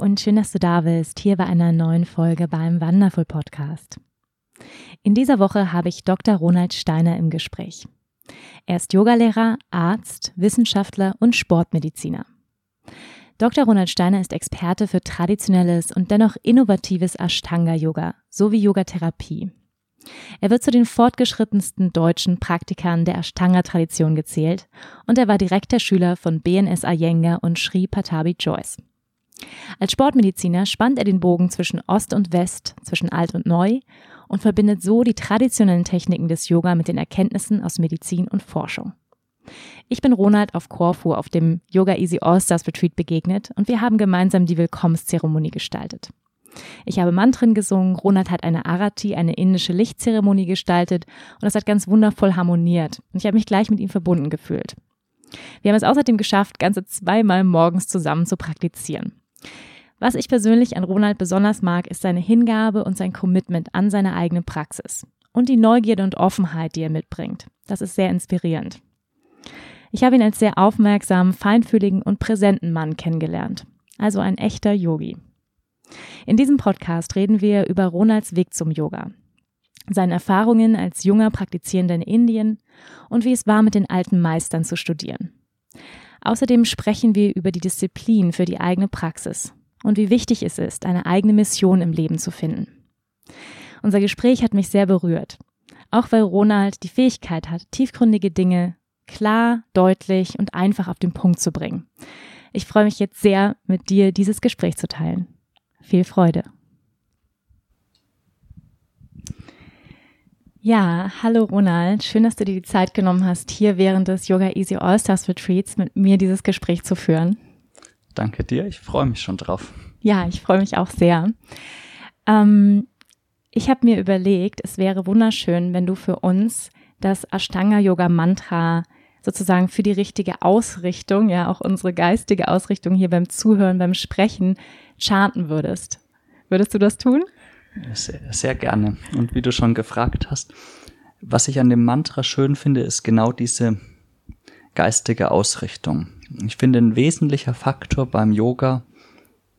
Und schön, dass du da bist, hier bei einer neuen Folge beim Wonderful Podcast. In dieser Woche habe ich Dr. Ronald Steiner im Gespräch. Er ist Yogalehrer, Arzt, Wissenschaftler und Sportmediziner. Dr. Ronald Steiner ist Experte für traditionelles und dennoch innovatives Ashtanga-Yoga sowie Yogatherapie. Er wird zu den fortgeschrittensten deutschen Praktikern der Ashtanga-Tradition gezählt und er war direkter Schüler von BNS Iyengar und Sri Patabi Joyce. Als Sportmediziner spannt er den Bogen zwischen Ost und West, zwischen Alt und Neu und verbindet so die traditionellen Techniken des Yoga mit den Erkenntnissen aus Medizin und Forschung. Ich bin Ronald auf Korfu auf dem Yoga Easy All-Stars Retreat begegnet und wir haben gemeinsam die Willkommenszeremonie gestaltet. Ich habe Mantren gesungen, Ronald hat eine Arati, eine indische Lichtzeremonie gestaltet und das hat ganz wundervoll harmoniert und ich habe mich gleich mit ihm verbunden gefühlt. Wir haben es außerdem geschafft, ganze zweimal morgens zusammen zu praktizieren. Was ich persönlich an Ronald besonders mag, ist seine Hingabe und sein Commitment an seine eigene Praxis und die Neugierde und Offenheit, die er mitbringt. Das ist sehr inspirierend. Ich habe ihn als sehr aufmerksamen, feinfühligen und präsenten Mann kennengelernt. Also ein echter Yogi. In diesem Podcast reden wir über Ronalds Weg zum Yoga, seine Erfahrungen als junger Praktizierender in Indien und wie es war, mit den alten Meistern zu studieren. Außerdem sprechen wir über die Disziplin für die eigene Praxis und wie wichtig es ist, eine eigene Mission im Leben zu finden. Unser Gespräch hat mich sehr berührt, auch weil Ronald die Fähigkeit hat, tiefgründige Dinge klar, deutlich und einfach auf den Punkt zu bringen. Ich freue mich jetzt sehr, mit dir dieses Gespräch zu teilen. Viel Freude. Ja, hallo Ronald. Schön, dass du dir die Zeit genommen hast, hier während des Yoga Easy All Stars Retreats mit mir dieses Gespräch zu führen. Danke dir, ich freue mich schon drauf. Ja, ich freue mich auch sehr. Ähm, ich habe mir überlegt, es wäre wunderschön, wenn du für uns das Ashtanga Yoga Mantra sozusagen für die richtige Ausrichtung, ja auch unsere geistige Ausrichtung hier beim Zuhören, beim Sprechen chanten würdest. Würdest du das tun? Sehr, sehr gerne. Und wie du schon gefragt hast, was ich an dem Mantra schön finde, ist genau diese geistige Ausrichtung. Ich finde, ein wesentlicher Faktor beim Yoga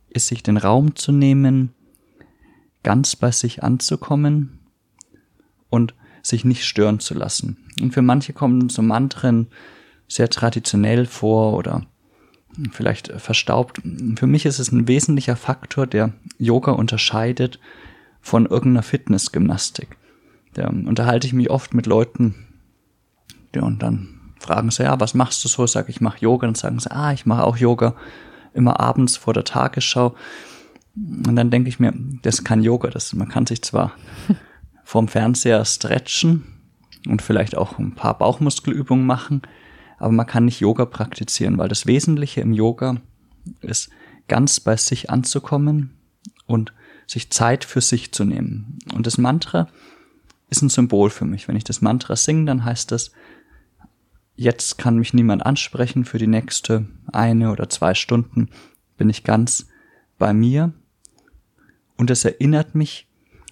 ist, sich den Raum zu nehmen, ganz bei sich anzukommen und sich nicht stören zu lassen. Und für manche kommen so Mantren sehr traditionell vor oder vielleicht verstaubt. Für mich ist es ein wesentlicher Faktor, der Yoga unterscheidet von irgendeiner Fitnessgymnastik. Da unterhalte ich mich oft mit Leuten, ja, und dann fragen sie, ja, was machst du so? Sag ich, mache Yoga. Dann sagen sie, ah, ich mache auch Yoga immer abends vor der Tagesschau. Und dann denke ich mir, das ist kein Yoga. Das, man kann sich zwar vorm Fernseher stretchen und vielleicht auch ein paar Bauchmuskelübungen machen, aber man kann nicht Yoga praktizieren, weil das Wesentliche im Yoga ist, ganz bei sich anzukommen und sich Zeit für sich zu nehmen. Und das Mantra ist ein Symbol für mich. Wenn ich das Mantra singe, dann heißt das, jetzt kann mich niemand ansprechen für die nächste eine oder zwei Stunden, bin ich ganz bei mir. Und es erinnert mich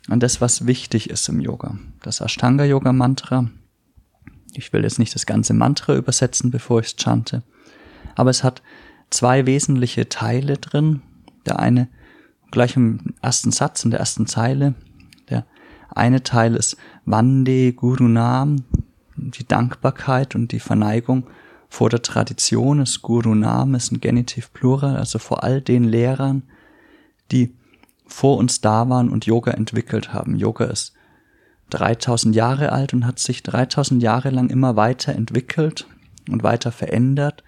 an das, was wichtig ist im Yoga. Das Ashtanga-Yoga-Mantra. Ich will jetzt nicht das ganze Mantra übersetzen, bevor ich es chante. Aber es hat zwei wesentliche Teile drin. Der eine gleich im ersten Satz, in der ersten Zeile. Der eine Teil ist Vande Guru Nam, die Dankbarkeit und die Verneigung vor der Tradition. Das Guru Nam ist ein Genitiv Plural, also vor all den Lehrern, die vor uns da waren und Yoga entwickelt haben. Yoga ist 3000 Jahre alt und hat sich 3000 Jahre lang immer weiter entwickelt und weiter verändert.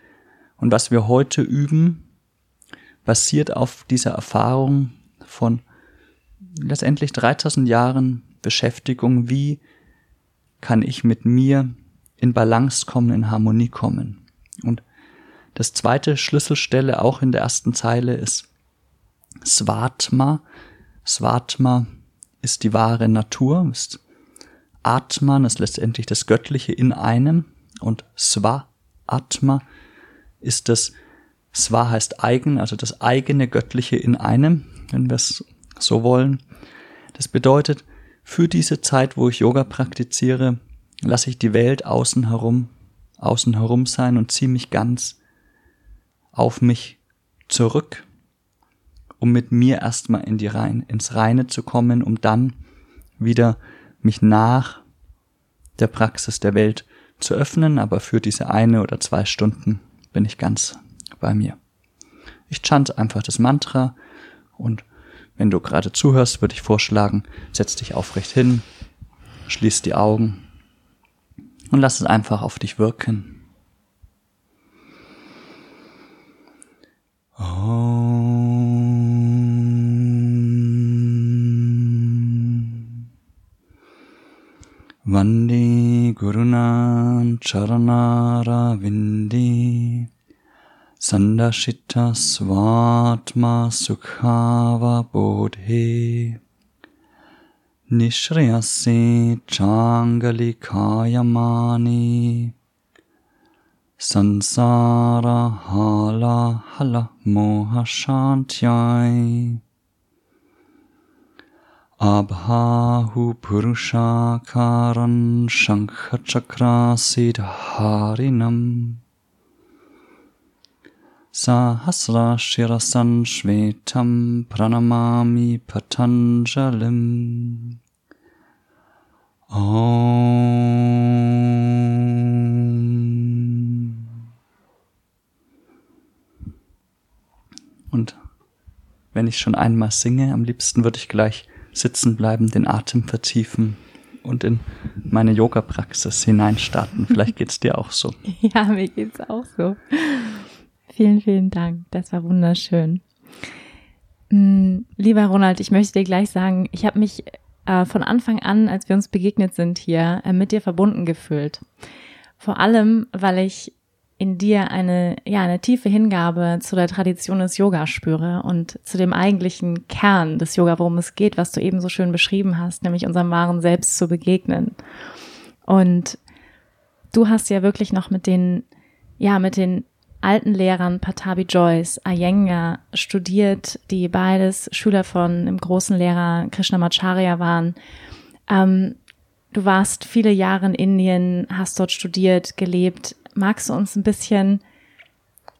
Und was wir heute üben, basiert auf dieser Erfahrung von letztendlich 3000 Jahren Beschäftigung, wie kann ich mit mir in Balance kommen, in Harmonie kommen. Und das zweite Schlüsselstelle auch in der ersten Zeile ist Svatma. Svatma ist die wahre Natur, ist Atman ist letztendlich das Göttliche in einem und Sva Atma ist das Sva heißt eigen, also das eigene Göttliche in einem, wenn wir es so wollen. Das bedeutet, für diese Zeit, wo ich Yoga praktiziere, lasse ich die Welt außen herum, außen herum sein und ziehe mich ganz auf mich zurück, um mit mir erstmal in die Rein, ins Reine zu kommen, um dann wieder mich nach der Praxis der Welt zu öffnen, aber für diese eine oder zwei Stunden bin ich ganz bei mir. Ich chant einfach das Mantra und wenn du gerade zuhörst, würde ich vorschlagen, setz dich aufrecht hin, schließ die Augen und lass es einfach auf dich wirken. Vande Gurunan Charanara Vindi संदशितस्वात्मा सुखाव बोधे निःश्रेयसे चाङ्गलिकायमाने संसारहालहल मोहशान्त्याय आभाहुपुरुषाकारन् शङ्खचक्राशि हारिणम् Shirasan Shvetam Pranamami Patanjalim Om. Und wenn ich schon einmal singe, am liebsten würde ich gleich sitzen bleiben, den Atem vertiefen und in meine Yoga-Praxis hineinstarten. Vielleicht geht's dir auch so. Ja, mir geht's auch so. Vielen, vielen Dank. Das war wunderschön. Mm, lieber Ronald, ich möchte dir gleich sagen, ich habe mich äh, von Anfang an, als wir uns begegnet sind hier, äh, mit dir verbunden gefühlt. Vor allem, weil ich in dir eine, ja, eine tiefe Hingabe zu der Tradition des Yoga spüre und zu dem eigentlichen Kern des Yoga, worum es geht, was du eben so schön beschrieben hast, nämlich unserem wahren Selbst zu begegnen. Und du hast ja wirklich noch mit den, ja, mit den alten Lehrern Patabi Joyce, Iyengar studiert, die beides Schüler von dem großen Lehrer Krishnamacharya waren. Ähm, du warst viele Jahre in Indien, hast dort studiert, gelebt, magst du uns ein bisschen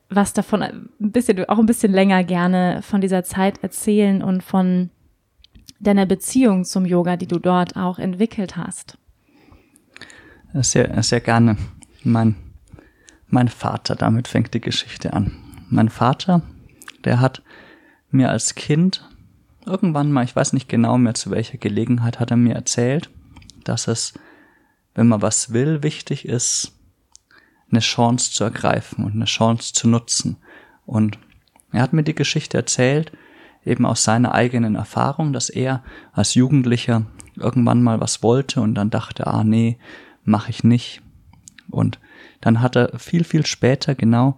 was davon, ein bisschen, auch ein bisschen länger gerne von dieser Zeit erzählen und von deiner Beziehung zum Yoga, die du dort auch entwickelt hast? Sehr, sehr gerne. Mein, mein Vater, damit fängt die Geschichte an. Mein Vater, der hat mir als Kind irgendwann mal, ich weiß nicht genau mehr zu welcher Gelegenheit, hat er mir erzählt, dass es, wenn man was will, wichtig ist, eine Chance zu ergreifen und eine Chance zu nutzen. Und er hat mir die Geschichte erzählt, eben aus seiner eigenen Erfahrung, dass er als Jugendlicher irgendwann mal was wollte und dann dachte, ah nee, mache ich nicht. Und dann hat er viel, viel später genau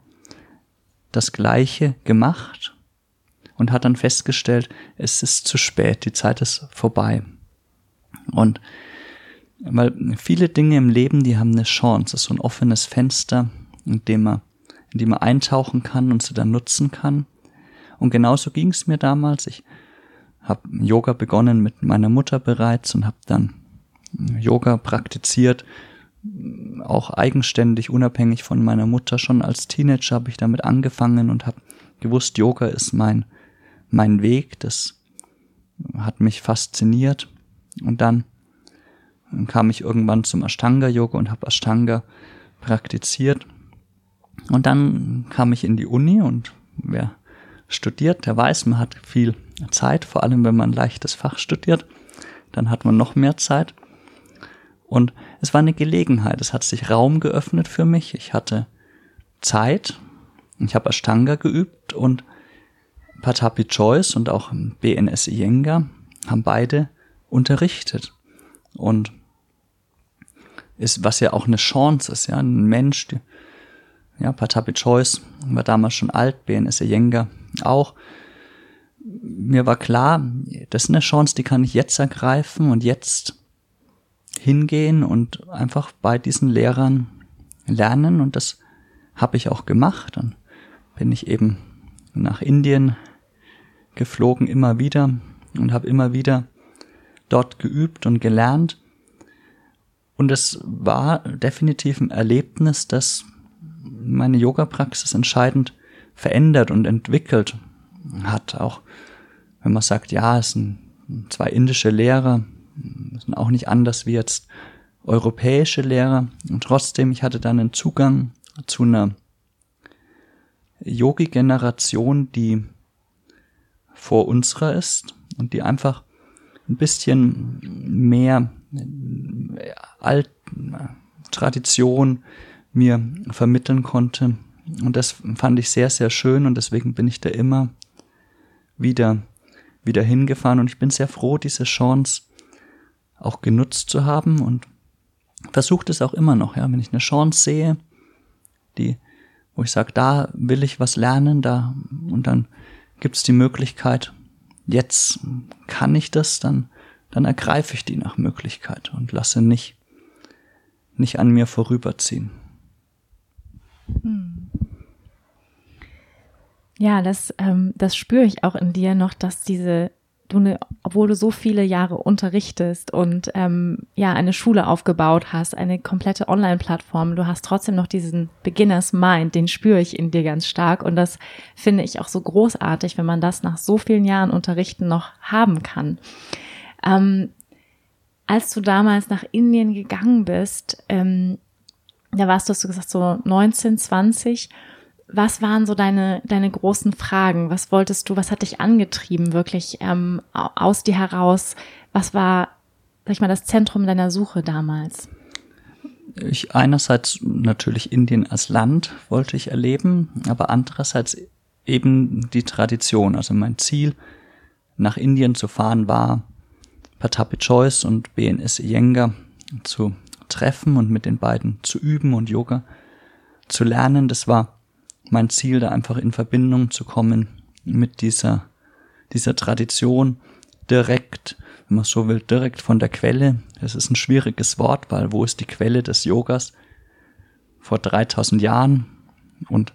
das Gleiche gemacht und hat dann festgestellt, es ist zu spät, die Zeit ist vorbei. Und weil viele Dinge im Leben, die haben eine Chance, so ein offenes Fenster, in dem man, in dem man eintauchen kann und sie dann nutzen kann. Und genauso ging es mir damals. Ich habe Yoga begonnen mit meiner Mutter bereits und habe dann Yoga praktiziert, auch eigenständig, unabhängig von meiner Mutter. Schon als Teenager habe ich damit angefangen und habe gewusst, Yoga ist mein, mein Weg. Das hat mich fasziniert. Und dann kam ich irgendwann zum Ashtanga-Yoga und habe Ashtanga praktiziert. Und dann kam ich in die Uni und wer studiert, der weiß, man hat viel Zeit, vor allem wenn man ein leichtes Fach studiert, dann hat man noch mehr Zeit. Und es war eine Gelegenheit, es hat sich Raum geöffnet für mich, ich hatte Zeit, ich habe Ashtanga geübt und Patapi Choice und auch BNS Iyengar haben beide unterrichtet. Und ist, was ja auch eine Chance ist, ja, ein Mensch, die, ja, Patapi Choice war damals schon alt, BNS Jenga auch. Mir war klar, das ist eine Chance, die kann ich jetzt ergreifen und jetzt hingehen und einfach bei diesen Lehrern lernen und das habe ich auch gemacht. Dann bin ich eben nach Indien geflogen immer wieder und habe immer wieder dort geübt und gelernt. Und es war definitiv ein Erlebnis, das meine Yoga-Praxis entscheidend verändert und entwickelt hat. Auch wenn man sagt, ja, es sind zwei indische Lehrer, sind auch nicht anders wie jetzt europäische Lehrer. Und trotzdem, ich hatte dann einen Zugang zu einer Yogi-Generation, die vor unserer ist und die einfach ein bisschen mehr Alt Tradition mir vermitteln konnte. Und das fand ich sehr, sehr schön und deswegen bin ich da immer wieder, wieder hingefahren und ich bin sehr froh, diese Chance auch genutzt zu haben und versucht es auch immer noch, ja, wenn ich eine Chance sehe, die, wo ich sage, da will ich was lernen, da, und dann gibt es die Möglichkeit, jetzt kann ich das, dann, dann ergreife ich die nach Möglichkeit und lasse nicht, nicht an mir vorüberziehen. Hm. Ja, das, ähm, das spüre ich auch in dir noch, dass diese du eine, obwohl du so viele Jahre unterrichtest und ähm, ja eine Schule aufgebaut hast, eine komplette Online-Plattform, du hast trotzdem noch diesen Beginners Mind, den spüre ich in dir ganz stark und das finde ich auch so großartig, wenn man das nach so vielen Jahren Unterrichten noch haben kann. Ähm, als du damals nach Indien gegangen bist, ähm, da warst du, hast du gesagt, so 19, 20 was waren so deine, deine großen Fragen? Was wolltest du, was hat dich angetrieben, wirklich ähm, aus dir heraus? Was war, sag ich mal, das Zentrum deiner Suche damals? Ich einerseits natürlich Indien als Land wollte ich erleben, aber andererseits eben die Tradition. Also mein Ziel, nach Indien zu fahren, war Patapi Choice und BNS Iyengar zu treffen und mit den beiden zu üben und Yoga zu lernen. Das war mein Ziel, da einfach in Verbindung zu kommen mit dieser, dieser Tradition direkt, wenn man so will, direkt von der Quelle. Das ist ein schwieriges Wort, weil wo ist die Quelle des Yogas? Vor 3000 Jahren und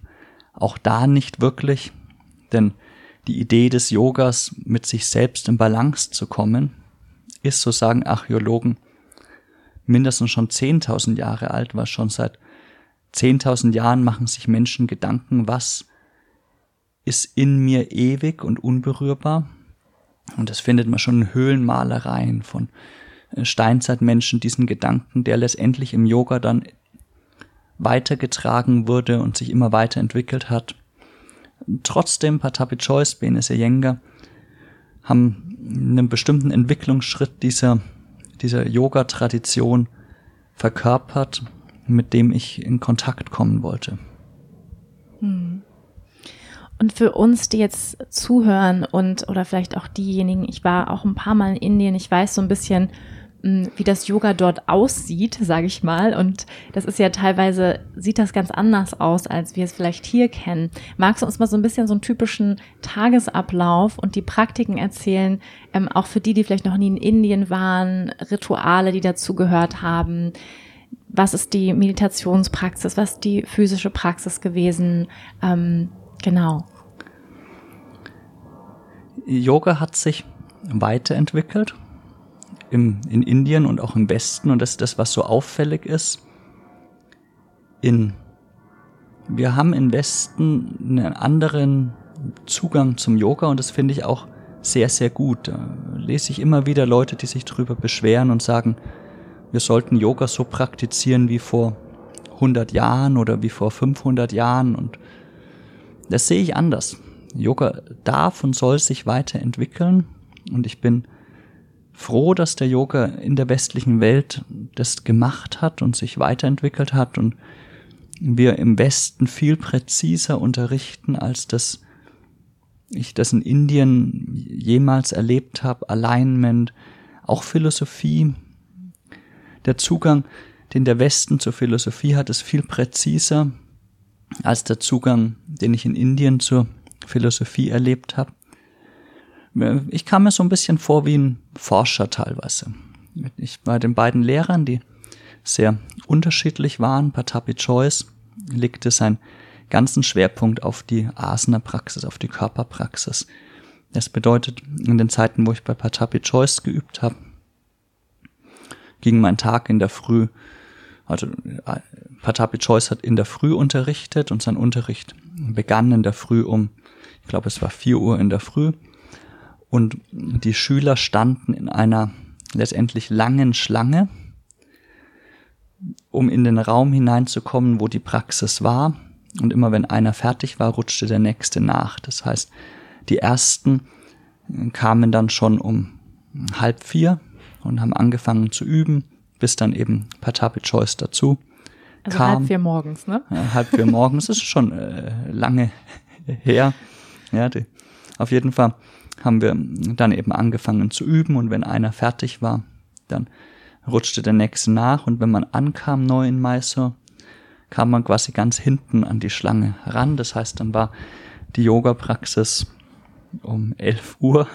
auch da nicht wirklich, denn die Idee des Yogas, mit sich selbst in Balance zu kommen, ist, so sagen Archäologen, mindestens schon 10.000 Jahre alt, was schon seit 10.000 Jahren machen sich Menschen Gedanken, was ist in mir ewig und unberührbar. Und das findet man schon in Höhlenmalereien von äh, Steinzeitmenschen, diesen Gedanken, der letztendlich im Yoga dann weitergetragen wurde und sich immer weiterentwickelt hat. Trotzdem, Patapi Choice, Benes Iyengar, haben einen bestimmten Entwicklungsschritt dieser, dieser Yoga-Tradition verkörpert mit dem ich in Kontakt kommen wollte. Hm. Und für uns, die jetzt zuhören und oder vielleicht auch diejenigen, ich war auch ein paar Mal in Indien, ich weiß so ein bisschen, hm, wie das Yoga dort aussieht, sage ich mal. Und das ist ja teilweise, sieht das ganz anders aus, als wir es vielleicht hier kennen. Magst du uns mal so ein bisschen so einen typischen Tagesablauf und die Praktiken erzählen, ähm, auch für die, die vielleicht noch nie in Indien waren, Rituale, die dazu gehört haben? Was ist die Meditationspraxis, was ist die physische Praxis gewesen. Ähm, genau. Yoga hat sich weiterentwickelt im, in Indien und auch im Westen und das ist das, was so auffällig ist. In, wir haben im Westen einen anderen Zugang zum Yoga und das finde ich auch sehr, sehr gut. Da lese ich immer wieder Leute, die sich darüber beschweren und sagen, wir sollten Yoga so praktizieren wie vor 100 Jahren oder wie vor 500 Jahren und das sehe ich anders. Yoga darf und soll sich weiterentwickeln und ich bin froh, dass der Yoga in der westlichen Welt das gemacht hat und sich weiterentwickelt hat und wir im Westen viel präziser unterrichten, als das ich das in Indien jemals erlebt habe. Alignment, auch Philosophie, der Zugang den der Westen zur Philosophie hat, ist viel präziser als der Zugang, den ich in Indien zur Philosophie erlebt habe. Ich kam mir so ein bisschen vor wie ein Forscher teilweise. Ich bei den beiden Lehrern, die sehr unterschiedlich waren, Patapi Choice legte seinen ganzen Schwerpunkt auf die Asana-Praxis, auf die Körperpraxis. Das bedeutet, in den Zeiten, wo ich bei Patapi Choice geübt habe, ging mein Tag in der Früh, also äh, Patapi Choice hat in der Früh unterrichtet und sein Unterricht begann in der Früh um, ich glaube es war vier Uhr in der Früh und die Schüler standen in einer letztendlich langen Schlange, um in den Raum hineinzukommen, wo die Praxis war. Und immer wenn einer fertig war, rutschte der nächste nach. Das heißt, die ersten kamen dann schon um halb vier und haben angefangen zu üben, bis dann eben Patapi Choice dazu also kam. halb vier morgens, ne? Ja, halb vier morgens ist schon äh, lange her. Ja, die, auf jeden Fall haben wir dann eben angefangen zu üben und wenn einer fertig war, dann rutschte der nächste nach und wenn man ankam neu in Mysore, kam man quasi ganz hinten an die Schlange ran. Das heißt, dann war die Yoga-Praxis um 11 Uhr,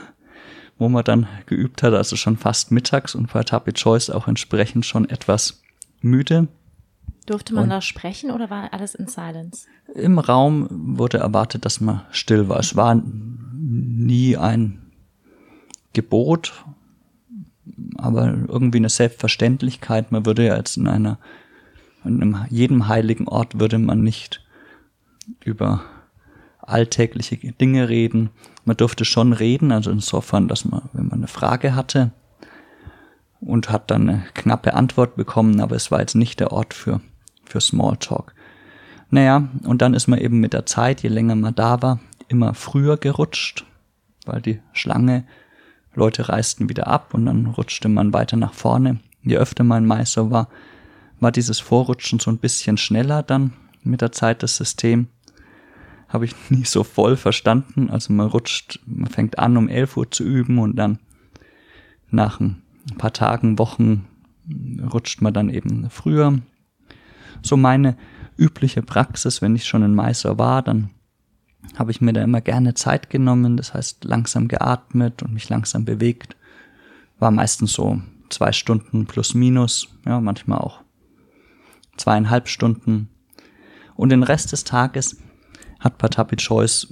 wo man dann geübt hat, also schon fast mittags und bei Tapi Choice auch entsprechend schon etwas müde. Durfte man und da sprechen oder war alles in Silence? Im Raum wurde erwartet, dass man still war. Es war nie ein Gebot, aber irgendwie eine Selbstverständlichkeit. Man würde ja jetzt in einer, in jedem heiligen Ort würde man nicht über alltägliche Dinge reden. Man durfte schon reden, also insofern, dass man, wenn man eine Frage hatte und hat dann eine knappe Antwort bekommen, aber es war jetzt nicht der Ort für, für Smalltalk. Naja, und dann ist man eben mit der Zeit, je länger man da war, immer früher gerutscht, weil die Schlange, Leute reisten wieder ab und dann rutschte man weiter nach vorne. Je öfter man Meister war, war dieses Vorrutschen so ein bisschen schneller dann mit der Zeit das System habe ich nie so voll verstanden. Also man rutscht, man fängt an um 11 Uhr zu üben und dann nach ein paar Tagen, Wochen rutscht man dann eben früher. So meine übliche Praxis, wenn ich schon in Meister war, dann habe ich mir da immer gerne Zeit genommen, das heißt langsam geatmet und mich langsam bewegt. War meistens so zwei Stunden plus minus, ja, manchmal auch zweieinhalb Stunden. Und den Rest des Tages hat Patapi Choice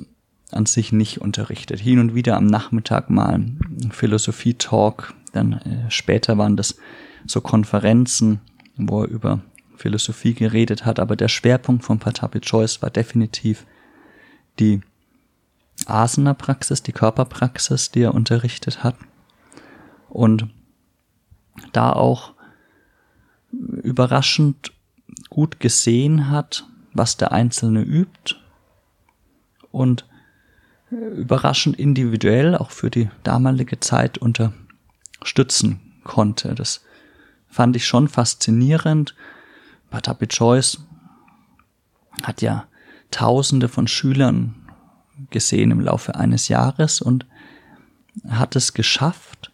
an sich nicht unterrichtet. Hin und wieder am Nachmittag mal Philosophie-Talk, dann äh, später waren das so Konferenzen, wo er über Philosophie geredet hat, aber der Schwerpunkt von Patapi Choice war definitiv die Asana-Praxis, die Körperpraxis, die er unterrichtet hat. Und da auch überraschend gut gesehen hat, was der Einzelne übt und äh, überraschend individuell auch für die damalige Zeit unterstützen konnte. Das fand ich schon faszinierend. Patapi Choice hat ja Tausende von Schülern gesehen im Laufe eines Jahres und hat es geschafft,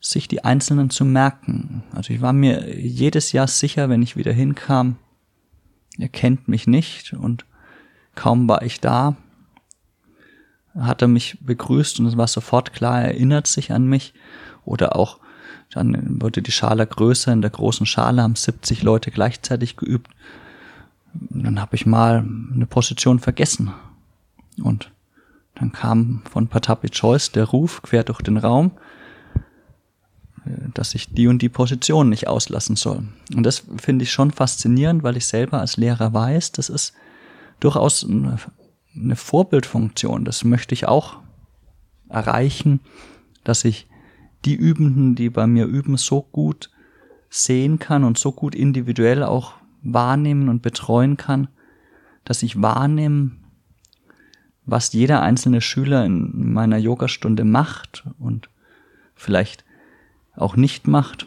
sich die Einzelnen zu merken. Also ich war mir jedes Jahr sicher, wenn ich wieder hinkam, er kennt mich nicht und Kaum war ich da, hat er mich begrüßt und es war sofort klar, er erinnert sich an mich. Oder auch, dann wurde die Schale größer, in der großen Schale haben 70 Leute gleichzeitig geübt. Dann habe ich mal eine Position vergessen. Und dann kam von Patapi Choice der Ruf quer durch den Raum, dass ich die und die Position nicht auslassen soll. Und das finde ich schon faszinierend, weil ich selber als Lehrer weiß, das ist durchaus eine, Vorbildfunktion. Das möchte ich auch erreichen, dass ich die Übenden, die bei mir üben, so gut sehen kann und so gut individuell auch wahrnehmen und betreuen kann, dass ich wahrnehme, was jeder einzelne Schüler in meiner Yogastunde macht und vielleicht auch nicht macht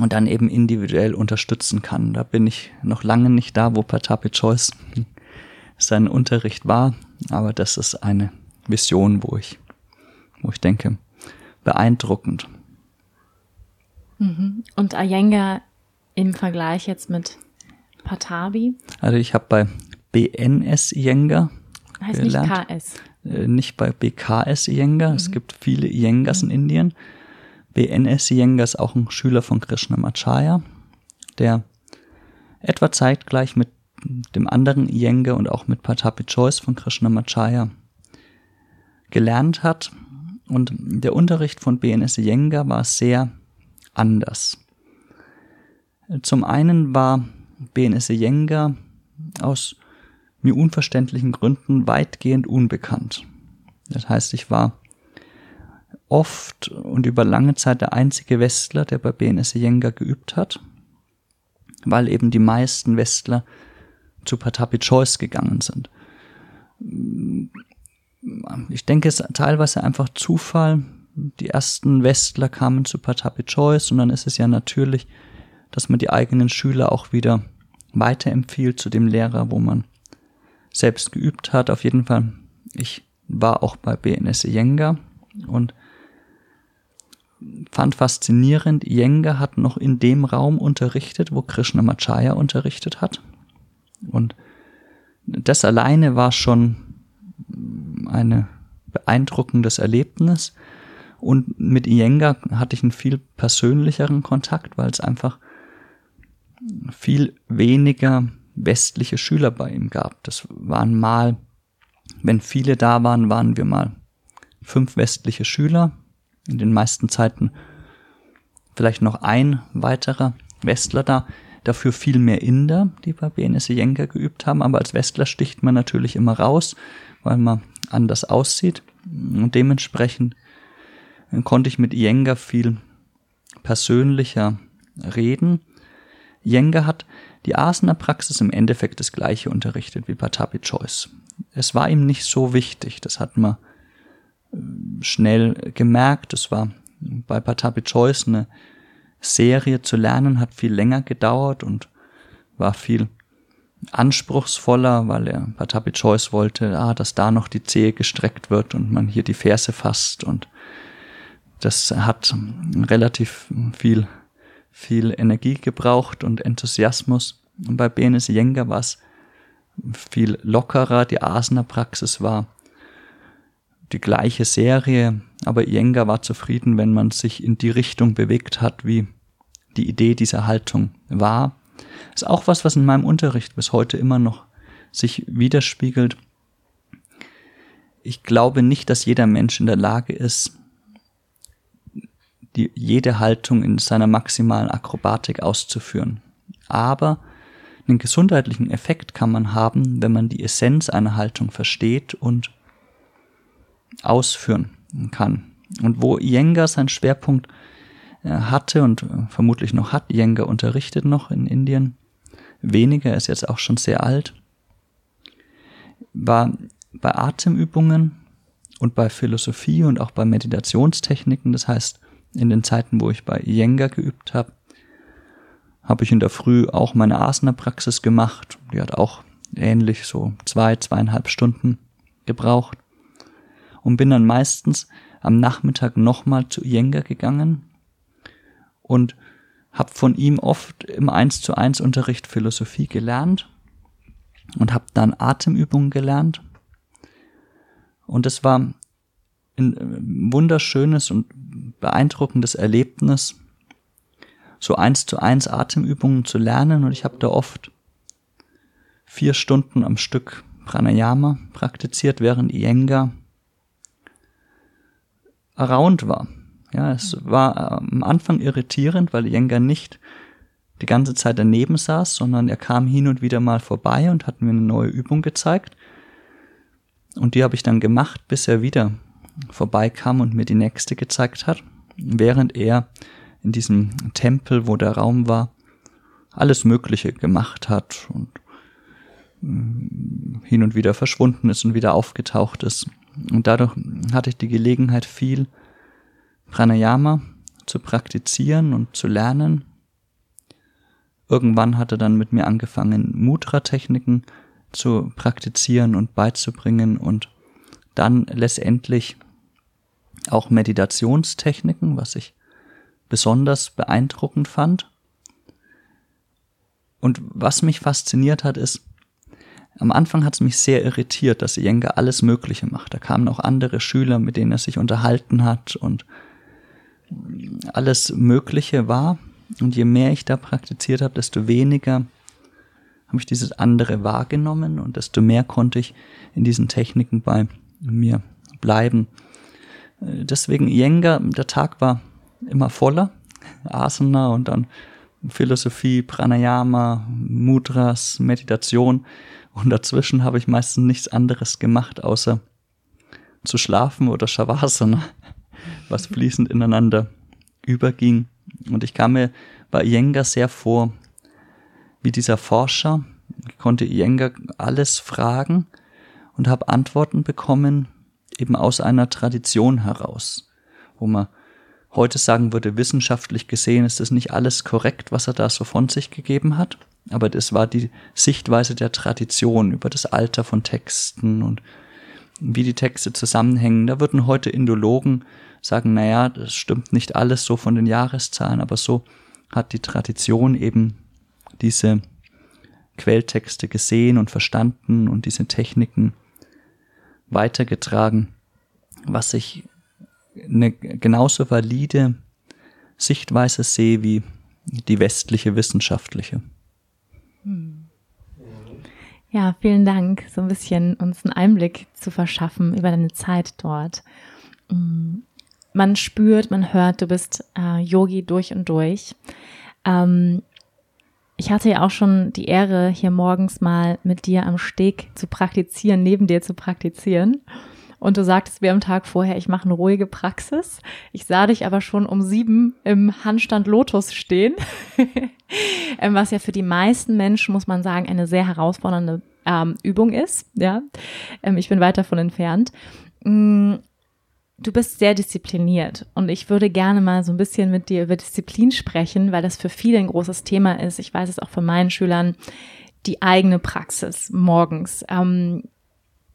und dann eben individuell unterstützen kann. Da bin ich noch lange nicht da, wo Patapi Choice sein Unterricht war, aber das ist eine Vision, wo ich, wo ich denke, beeindruckend. Mhm. Und Iyengar Im Vergleich jetzt mit Patabi? Also ich habe bei BNS Iyengar Heißt gelernt. nicht KS. Äh, nicht bei BKS Iyengar. Es gibt viele Iyengars in Indien. BNS Iyengar ist auch ein Schüler von Krishnamacharya, der etwa zeitgleich mit dem anderen Iyengar und auch mit Patapi Choice von Krishnamacharya gelernt hat. Und der Unterricht von BNS Iyengar war sehr anders. Zum einen war BNS Iyengar aus mir unverständlichen Gründen weitgehend unbekannt. Das heißt, ich war oft und über lange Zeit der einzige Westler, der bei BNS Iyengar geübt hat, weil eben die meisten Westler zu Patapi Choice gegangen sind. Ich denke, es ist teilweise einfach Zufall. Die ersten Westler kamen zu Patapi Choice und dann ist es ja natürlich, dass man die eigenen Schüler auch wieder weiterempfiehlt zu dem Lehrer, wo man selbst geübt hat. Auf jeden Fall, ich war auch bei BNS Iyengar und fand faszinierend, Iyengar hat noch in dem Raum unterrichtet, wo Krishnamacharya unterrichtet hat. Und das alleine war schon ein beeindruckendes Erlebnis. Und mit Iyengar hatte ich einen viel persönlicheren Kontakt, weil es einfach viel weniger westliche Schüler bei ihm gab. Das waren mal, wenn viele da waren, waren wir mal fünf westliche Schüler. In den meisten Zeiten vielleicht noch ein weiterer Westler da. Dafür viel mehr Inder, die bei BNS Iyengar geübt haben. Aber als Westler sticht man natürlich immer raus, weil man anders aussieht. Und dementsprechend konnte ich mit Iyengar viel persönlicher reden. Iyengar hat die Asana-Praxis im Endeffekt das gleiche unterrichtet wie Patapi Choice. Es war ihm nicht so wichtig, das hat man äh, schnell gemerkt. Es war bei Patapi Choice eine Serie zu lernen, hat viel länger gedauert und war viel anspruchsvoller, weil er Patapi Choice wollte, ah, dass da noch die Zehe gestreckt wird und man hier die Ferse fasst und das hat relativ viel viel Energie gebraucht und Enthusiasmus. Und bei BNS Jenga war es viel lockerer. Die Asana-Praxis war die gleiche Serie, aber Jenga war zufrieden, wenn man sich in die Richtung bewegt hat, wie die Idee dieser Haltung war. Ist auch was, was in meinem Unterricht bis heute immer noch sich widerspiegelt. Ich glaube nicht, dass jeder Mensch in der Lage ist, die, jede Haltung in seiner maximalen Akrobatik auszuführen. Aber einen gesundheitlichen Effekt kann man haben, wenn man die Essenz einer Haltung versteht und ausführen kann. Und wo Iyengar seinen Schwerpunkt äh, hatte und äh, vermutlich noch hat, Iyengar unterrichtet noch in Indien, weniger, ist jetzt auch schon sehr alt, war bei Atemübungen und bei Philosophie und auch bei Meditationstechniken, das heißt in den Zeiten, wo ich bei Iyengar geübt habe, habe ich in der Früh auch meine Asana-Praxis gemacht. Die hat auch ähnlich so zwei, zweieinhalb Stunden gebraucht. Und bin dann meistens am Nachmittag nochmal zu Iyengar gegangen und habe von ihm oft im 1 zu 1 Unterricht Philosophie gelernt und habe dann Atemübungen gelernt. Und es war ein äh, wunderschönes und beeindruckendes Erlebnis, so eins zu eins Atemübungen zu lernen und ich habe da oft vier Stunden am Stück Pranayama praktiziert, während Iyengar around war. Ja, es war am Anfang irritierend, weil Iyengar nicht die ganze Zeit daneben saß, sondern er kam hin und wieder mal vorbei und hat mir eine neue Übung gezeigt. Und die habe ich dann gemacht, bis er wieder vorbeikam und mir die nächste gezeigt hat, während er in diesem Tempel, wo der Raum war, alles Mögliche gemacht hat und mm, hin und wieder verschwunden ist und wieder aufgetaucht ist. Und dadurch hatte ich die Gelegenheit, viel Pranayama zu praktizieren und zu lernen. Irgendwann hat er dann mit mir angefangen, Mudra-Techniken zu praktizieren und beizubringen und dann letztendlich auch Meditationstechniken, was ich besonders beeindruckend fand. und was mich fasziniert hat, ist, am Anfang hat es mich sehr irritiert, dass Iyengar alles Mögliche macht. Da kamen auch andere Schüler, mit denen er sich unterhalten hat und alles Mögliche war. Und je mehr ich da praktiziert habe, desto weniger habe ich dieses andere wahrgenommen und desto mehr konnte ich in diesen Techniken bei mir bleiben. Deswegen Iyengar, der Tag war immer voller. Asana und dann Philosophie, Pranayama, Mudras, Meditation. Und dazwischen habe ich meistens nichts anderes gemacht, außer zu schlafen oder Shavasana, was fließend ineinander überging. Und ich kam mir bei Iyengar sehr vor wie dieser Forscher. Ich konnte Iyengar alles fragen und habe Antworten bekommen, eben aus einer Tradition heraus, wo man heute sagen würde, wissenschaftlich gesehen ist das nicht alles korrekt, was er da so von sich gegeben hat, aber das war die Sichtweise der Tradition über das Alter von Texten und wie die Texte zusammenhängen. Da würden heute Indologen sagen, naja, das stimmt nicht alles so von den Jahreszahlen, aber so hat die Tradition eben diese Quelltexte gesehen und verstanden und diese Techniken weitergetragen, was ich eine genauso valide Sichtweise sehe wie die westliche wissenschaftliche. Ja, vielen Dank, so ein bisschen uns einen Einblick zu verschaffen über deine Zeit dort. Man spürt, man hört, du bist äh, Yogi durch und durch. Ähm, ich hatte ja auch schon die Ehre, hier morgens mal mit dir am Steg zu praktizieren, neben dir zu praktizieren. Und du sagtest mir am Tag vorher, ich mache eine ruhige Praxis. Ich sah dich aber schon um sieben im Handstand Lotus stehen, ähm, was ja für die meisten Menschen, muss man sagen, eine sehr herausfordernde ähm, Übung ist. Ja, ähm, ich bin weit davon entfernt. Mm, du bist sehr diszipliniert und ich würde gerne mal so ein bisschen mit dir über Disziplin sprechen, weil das für viele ein großes Thema ist. Ich weiß es auch von meinen Schülern die eigene Praxis morgens. Ähm,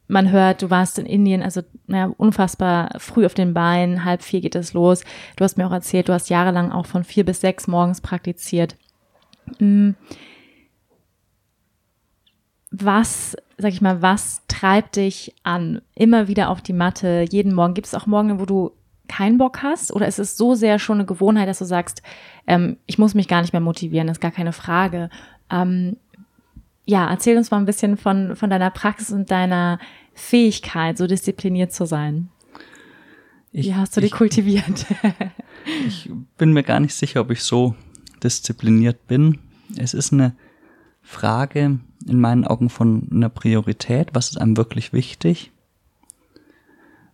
man hört, du warst in Indien, also naja, unfassbar früh auf den Beinen, halb vier geht es los. Du hast mir auch erzählt, du hast jahrelang auch von vier bis sechs morgens praktiziert. Mm. Was, sag ich mal, was treibt dich an? Immer wieder auf die Matte, jeden Morgen. Gibt es auch Morgen, wo du keinen Bock hast? Oder ist es so sehr schon eine Gewohnheit, dass du sagst, ähm, ich muss mich gar nicht mehr motivieren, ist gar keine Frage. Ähm, ja, erzähl uns mal ein bisschen von, von deiner Praxis und deiner Fähigkeit, so diszipliniert zu sein. Ich, Wie hast du die kultiviert? ich bin mir gar nicht sicher, ob ich so diszipliniert bin. Es ist eine Frage in meinen Augen von einer Priorität. Was ist einem wirklich wichtig?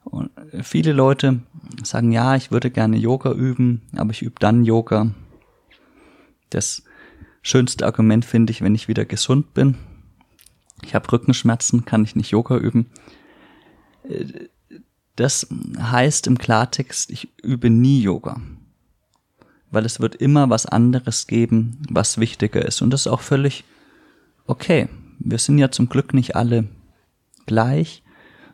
Und viele Leute sagen, ja, ich würde gerne Yoga üben, aber ich übe dann Yoga. Das schönste Argument finde ich, wenn ich wieder gesund bin. Ich habe Rückenschmerzen, kann ich nicht Yoga üben. Das heißt im Klartext, ich übe nie Yoga. Weil es wird immer was anderes geben, was wichtiger ist. Und das ist auch völlig okay. Wir sind ja zum Glück nicht alle gleich,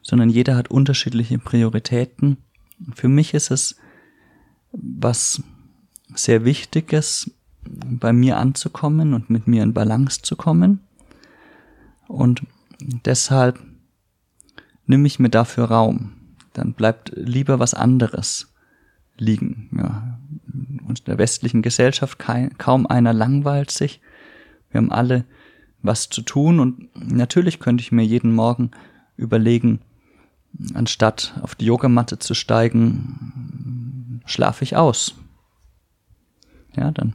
sondern jeder hat unterschiedliche Prioritäten. Für mich ist es was sehr Wichtiges, bei mir anzukommen und mit mir in Balance zu kommen. Und deshalb nehme ich mir dafür Raum. Dann bleibt lieber was anderes liegen. Ja. Und in der westlichen Gesellschaft kaum einer langweilt sich. Wir haben alle was zu tun und natürlich könnte ich mir jeden Morgen überlegen, anstatt auf die Yogamatte zu steigen, schlafe ich aus. Ja, dann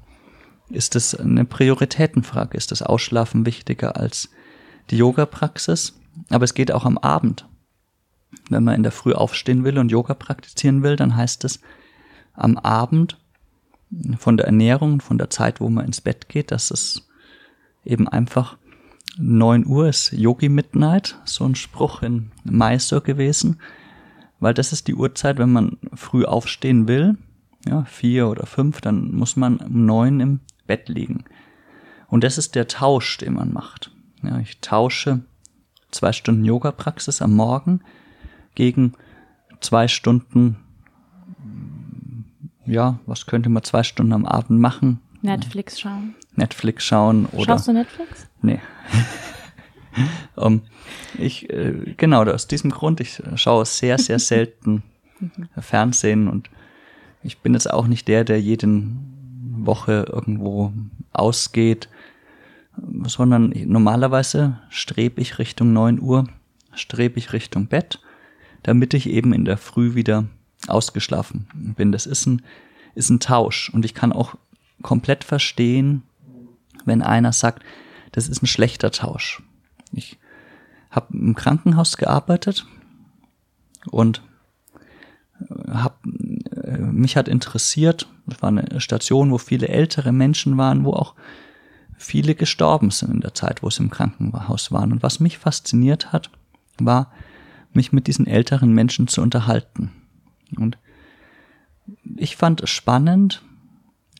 ist es eine Prioritätenfrage. Ist das Ausschlafen wichtiger als die Yoga-Praxis? Aber es geht auch am Abend. Wenn man in der Früh aufstehen will und Yoga praktizieren will, dann heißt es am Abend von der Ernährung, von der Zeit, wo man ins Bett geht, dass es eben einfach 9 Uhr ist Yogi Midnight, so ein Spruch in Meister gewesen, weil das ist die Uhrzeit, wenn man früh aufstehen will, ja, vier oder fünf, dann muss man um neun im Bett liegen. Und das ist der Tausch, den man macht. Ja, ich tausche zwei Stunden Yoga-Praxis am Morgen gegen zwei Stunden, ja, was könnte man zwei Stunden am Abend machen? Netflix schauen. Netflix schauen oder. Schaust du Netflix? Nee. um, ich, äh, genau, aus diesem Grund, ich schaue sehr, sehr selten Fernsehen und ich bin jetzt auch nicht der, der jeden Woche irgendwo ausgeht, sondern normalerweise strebe ich Richtung neun Uhr, strebe ich Richtung Bett, damit ich eben in der Früh wieder ausgeschlafen bin. Das ist ein, ist ein Tausch und ich kann auch komplett verstehen, wenn einer sagt, das ist ein schlechter Tausch. Ich habe im Krankenhaus gearbeitet und hab, äh, mich hat interessiert, es war eine Station, wo viele ältere Menschen waren, wo auch viele gestorben sind in der Zeit, wo sie im Krankenhaus waren. Und was mich fasziniert hat, war, mich mit diesen älteren Menschen zu unterhalten. Und ich fand es spannend,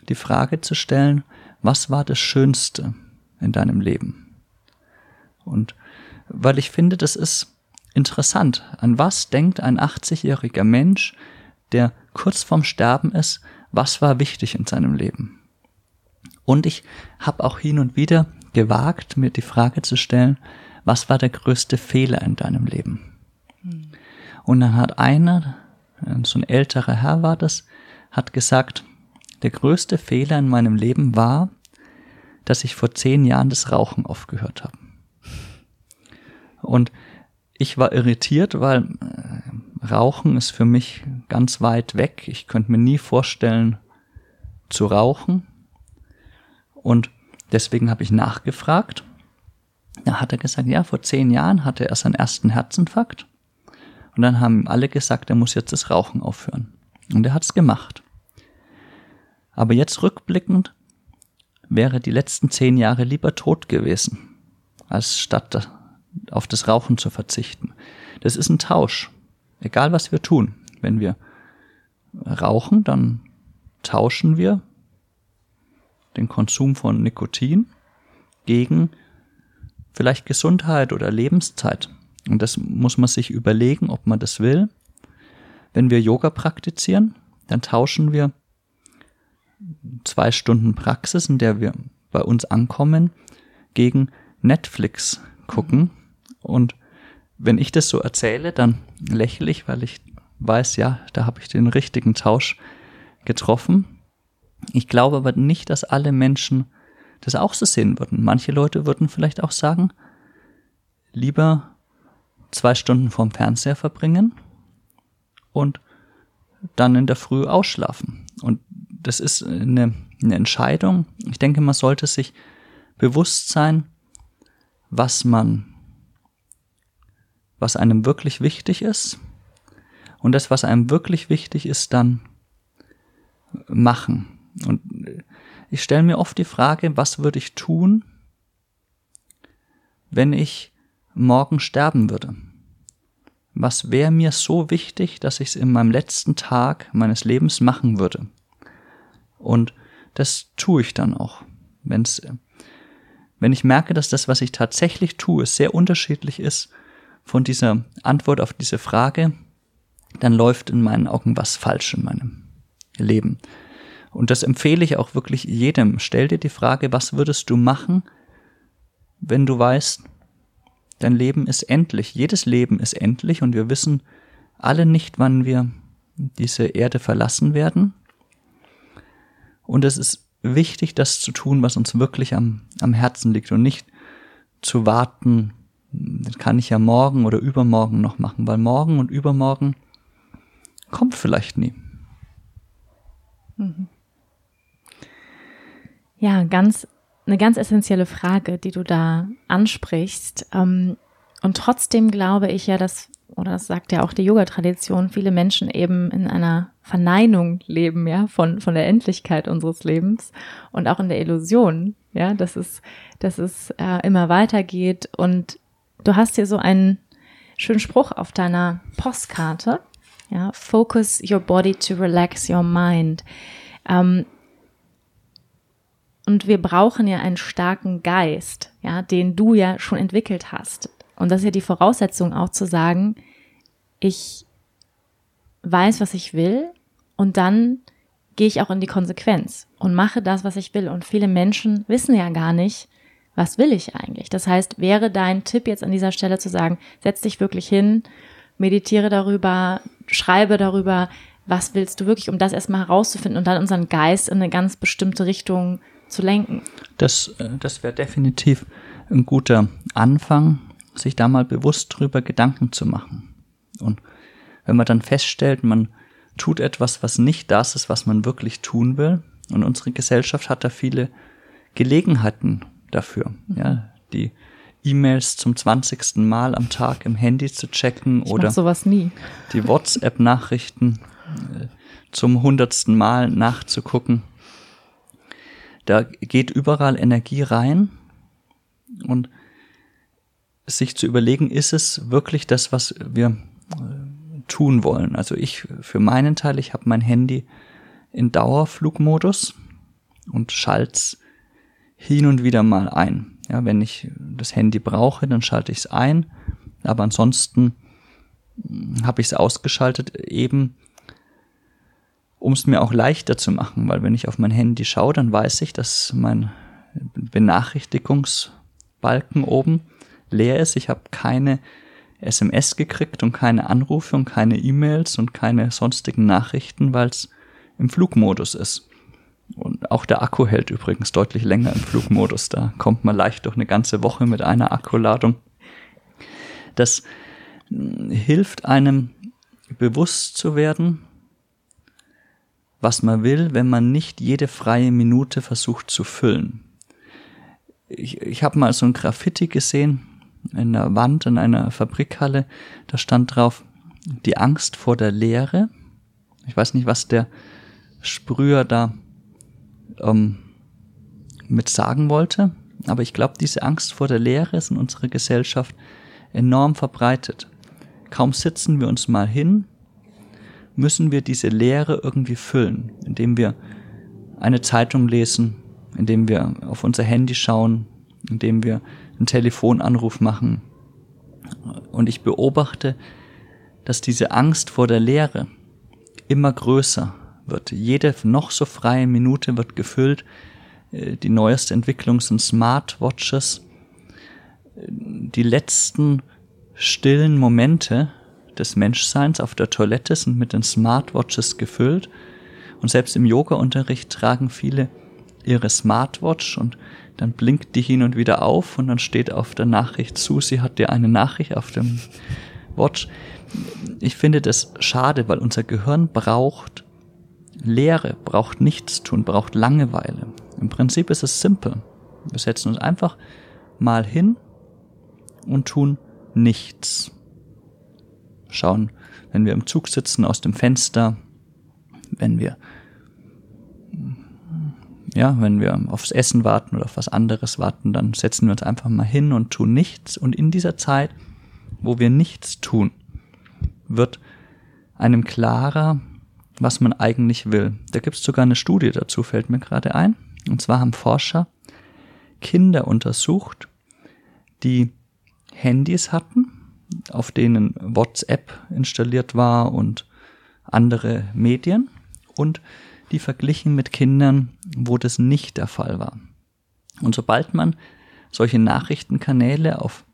die Frage zu stellen, was war das Schönste in deinem Leben? Und weil ich finde, das ist interessant. An was denkt ein 80-jähriger Mensch, der kurz vorm Sterben ist, was war wichtig in seinem Leben? Und ich habe auch hin und wieder gewagt, mir die Frage zu stellen, was war der größte Fehler in deinem Leben? Und dann hat einer, so ein älterer Herr war das, hat gesagt, der größte Fehler in meinem Leben war, dass ich vor zehn Jahren das Rauchen aufgehört habe. Und ich war irritiert, weil äh, Rauchen ist für mich ganz weit weg. Ich könnte mir nie vorstellen zu rauchen. Und deswegen habe ich nachgefragt. Da hat er gesagt, ja, vor zehn Jahren hatte er seinen ersten Herzinfarkt. Und dann haben alle gesagt, er muss jetzt das Rauchen aufhören. Und er hat es gemacht. Aber jetzt rückblickend wäre die letzten zehn Jahre lieber tot gewesen, als statt auf das Rauchen zu verzichten. Das ist ein Tausch. Egal was wir tun. Wenn wir rauchen, dann tauschen wir den Konsum von Nikotin gegen vielleicht Gesundheit oder Lebenszeit. Und das muss man sich überlegen, ob man das will. Wenn wir Yoga praktizieren, dann tauschen wir zwei Stunden Praxis, in der wir bei uns ankommen, gegen Netflix gucken und wenn ich das so erzähle, dann lächle ich, weil ich weiß, ja, da habe ich den richtigen Tausch getroffen. Ich glaube aber nicht, dass alle Menschen das auch so sehen würden. Manche Leute würden vielleicht auch sagen, lieber zwei Stunden vorm Fernseher verbringen und dann in der Früh ausschlafen. Und das ist eine, eine Entscheidung. Ich denke, man sollte sich bewusst sein, was man was einem wirklich wichtig ist und das, was einem wirklich wichtig ist, dann machen. Und ich stelle mir oft die Frage, was würde ich tun, wenn ich morgen sterben würde? Was wäre mir so wichtig, dass ich es in meinem letzten Tag meines Lebens machen würde? Und das tue ich dann auch. Wenn's, wenn ich merke, dass das, was ich tatsächlich tue, sehr unterschiedlich ist von dieser Antwort auf diese Frage, dann läuft in meinen Augen was falsch in meinem Leben. Und das empfehle ich auch wirklich jedem. Stell dir die Frage, was würdest du machen, wenn du weißt, dein Leben ist endlich. Jedes Leben ist endlich und wir wissen alle nicht, wann wir diese Erde verlassen werden. Und es ist wichtig, das zu tun, was uns wirklich am, am Herzen liegt und nicht zu warten, das kann ich ja morgen oder übermorgen noch machen, weil morgen und übermorgen kommt vielleicht nie. Ja, ganz, eine ganz essentielle Frage, die du da ansprichst. Ähm, und trotzdem glaube ich ja, dass, oder das sagt ja auch die Yoga-Tradition, viele Menschen eben in einer Verneinung leben, ja, von, von der Endlichkeit unseres Lebens und auch in der Illusion, ja, dass es, dass es äh, immer weitergeht und Du hast hier so einen schönen Spruch auf deiner Postkarte. Ja, focus your body to relax your mind. Ähm, und wir brauchen ja einen starken Geist, ja, den du ja schon entwickelt hast. Und das ist ja die Voraussetzung auch zu sagen, ich weiß, was ich will und dann gehe ich auch in die Konsequenz und mache das, was ich will. Und viele Menschen wissen ja gar nicht, was will ich eigentlich. Das heißt, wäre dein Tipp jetzt an dieser Stelle zu sagen, setz dich wirklich hin, meditiere darüber, schreibe darüber, was willst du wirklich, um das erstmal herauszufinden und dann unseren Geist in eine ganz bestimmte Richtung zu lenken. Das, äh, das wäre definitiv ein guter Anfang, sich da mal bewusst drüber Gedanken zu machen. Und wenn man dann feststellt, man tut etwas, was nicht das ist, was man wirklich tun will, und unsere Gesellschaft hat da viele Gelegenheiten dafür, mhm. ja, die E-Mails zum 20. Mal am Tag im Handy zu checken ich oder sowas nie. die WhatsApp-Nachrichten äh, zum hundertsten Mal nachzugucken. Da geht überall Energie rein und sich zu überlegen, ist es wirklich das, was wir äh, tun wollen. Also ich für meinen Teil, ich habe mein Handy in Dauerflugmodus und schalt's hin und wieder mal ein. Ja, wenn ich das Handy brauche, dann schalte ich es ein, aber ansonsten hm, habe ich es ausgeschaltet, eben um es mir auch leichter zu machen, weil wenn ich auf mein Handy schaue, dann weiß ich, dass mein Benachrichtigungsbalken oben leer ist. Ich habe keine SMS gekriegt und keine Anrufe und keine E-Mails und keine sonstigen Nachrichten, weil es im Flugmodus ist. Und auch der Akku hält übrigens deutlich länger im Flugmodus. Da kommt man leicht durch eine ganze Woche mit einer Akkuladung. Das hm, hilft einem bewusst zu werden, was man will, wenn man nicht jede freie Minute versucht zu füllen. Ich, ich habe mal so ein Graffiti gesehen in der Wand in einer Fabrikhalle. Da stand drauf die Angst vor der Leere. Ich weiß nicht, was der Sprüher da ähm, mit sagen wollte. Aber ich glaube, diese Angst vor der Leere ist in unserer Gesellschaft enorm verbreitet. Kaum sitzen wir uns mal hin, müssen wir diese Leere irgendwie füllen, indem wir eine Zeitung lesen, indem wir auf unser Handy schauen, indem wir einen Telefonanruf machen. Und ich beobachte, dass diese Angst vor der Leere immer größer wird. Jede noch so freie Minute wird gefüllt. Äh, die neueste Entwicklung sind Smartwatches. Die letzten stillen Momente des Menschseins auf der Toilette sind mit den Smartwatches gefüllt. Und selbst im Yoga-Unterricht tragen viele ihre Smartwatch und dann blinkt die hin und wieder auf und dann steht auf der Nachricht zu, sie hat dir eine Nachricht auf dem Watch. Ich finde das schade, weil unser Gehirn braucht Leere, braucht nichts tun, braucht Langeweile. Im Prinzip ist es simpel. Wir setzen uns einfach mal hin und tun nichts. Schauen, wenn wir im Zug sitzen, aus dem Fenster, wenn wir ja, wenn wir aufs Essen warten oder auf was anderes warten, dann setzen wir uns einfach mal hin und tun nichts. Und in dieser Zeit, wo wir nichts tun, wird einem klarer, was man eigentlich will. Da gibt es sogar eine Studie dazu, fällt mir gerade ein. Und zwar haben Forscher Kinder untersucht, die Handys hatten, auf denen WhatsApp installiert war und andere Medien und die verglichen mit Kindern, wo das nicht der Fall war. Und sobald man solche Nachrichtenkanäle auf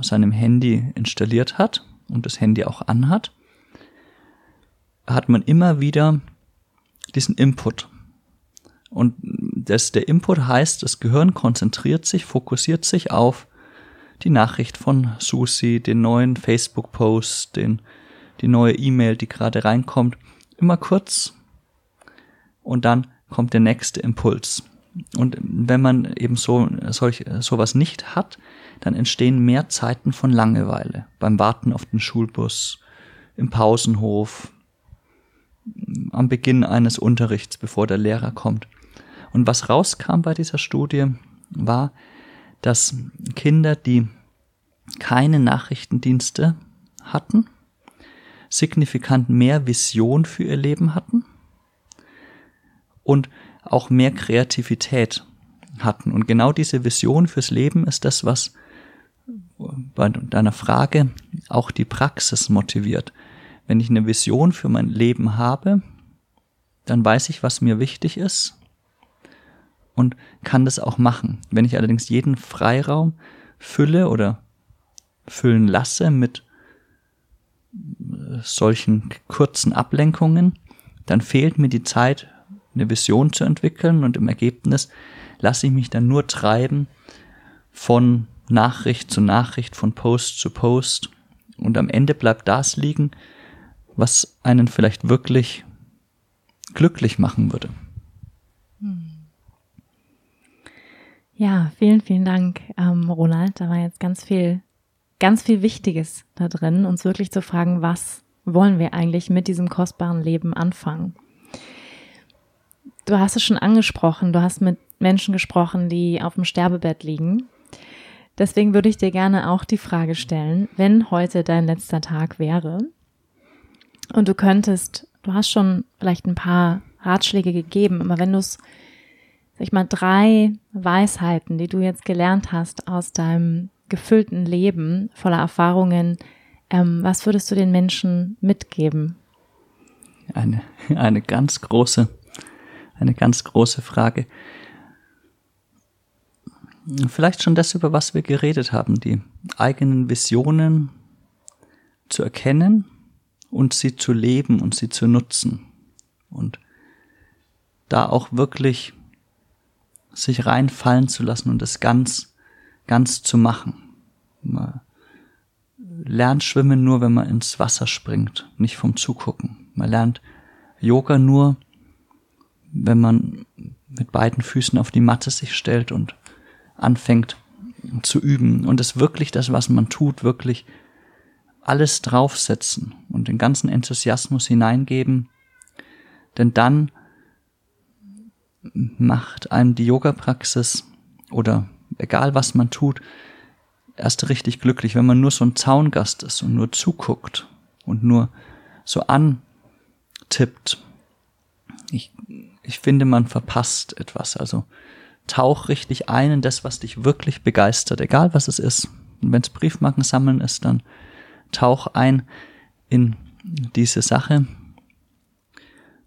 seinem Handy installiert hat und das Handy auch anhat, hat man immer wieder diesen Input. Und das, der Input heißt, das Gehirn konzentriert sich, fokussiert sich auf die Nachricht von Susi, den neuen Facebook-Post, die neue E-Mail, die gerade reinkommt. Immer kurz und dann kommt der nächste Impuls. Und wenn man eben so solch, sowas nicht hat, dann entstehen mehr Zeiten von Langeweile. Beim Warten auf den Schulbus, im Pausenhof, am Beginn eines Unterrichts, bevor der Lehrer kommt. Und was rauskam bei dieser Studie, war, dass Kinder, die keine Nachrichtendienste hatten, signifikant mehr Vision für ihr Leben hatten und auch mehr Kreativität hatten. Und genau diese Vision fürs Leben ist das, was bei deiner Frage auch die Praxis motiviert. Wenn ich eine Vision für mein Leben habe, dann weiß ich, was mir wichtig ist und kann das auch machen. Wenn ich allerdings jeden Freiraum fülle oder füllen lasse mit äh, solchen kurzen Ablenkungen, dann fehlt mir die Zeit, eine Vision zu entwickeln und im Ergebnis lasse ich mich dann nur treiben von Nachricht zu Nachricht, von Post zu Post und am Ende bleibt das liegen, was einen vielleicht wirklich glücklich machen würde. Ja, vielen, vielen Dank, ähm, Ronald. Da war jetzt ganz viel, ganz viel Wichtiges da drin, uns wirklich zu fragen, was wollen wir eigentlich mit diesem kostbaren Leben anfangen? Du hast es schon angesprochen, du hast mit Menschen gesprochen, die auf dem Sterbebett liegen. Deswegen würde ich dir gerne auch die Frage stellen, wenn heute dein letzter Tag wäre und du könntest, du hast schon vielleicht ein paar Ratschläge gegeben, aber wenn du es, sag ich mal, drei Weisheiten, die du jetzt gelernt hast aus deinem gefüllten Leben voller Erfahrungen, ähm, was würdest du den Menschen mitgeben? Eine, eine ganz große, eine ganz große Frage. Vielleicht schon das, über was wir geredet haben, die eigenen Visionen zu erkennen und sie zu leben und sie zu nutzen. Und da auch wirklich sich reinfallen zu lassen und es ganz, ganz zu machen. Man lernt Schwimmen nur, wenn man ins Wasser springt, nicht vom Zugucken. Man lernt Yoga nur, wenn man mit beiden Füßen auf die Matte sich stellt und anfängt zu üben und es wirklich das, was man tut, wirklich alles draufsetzen und den ganzen Enthusiasmus hineingeben, denn dann macht einem die Yoga-Praxis oder egal was man tut, erst richtig glücklich, wenn man nur so ein Zaungast ist und nur zuguckt und nur so antippt. Ich, ich finde, man verpasst etwas. Also tauch richtig ein in das, was dich wirklich begeistert, egal was es ist. Und wenn es Briefmarken sammeln ist, dann tauch ein in diese Sache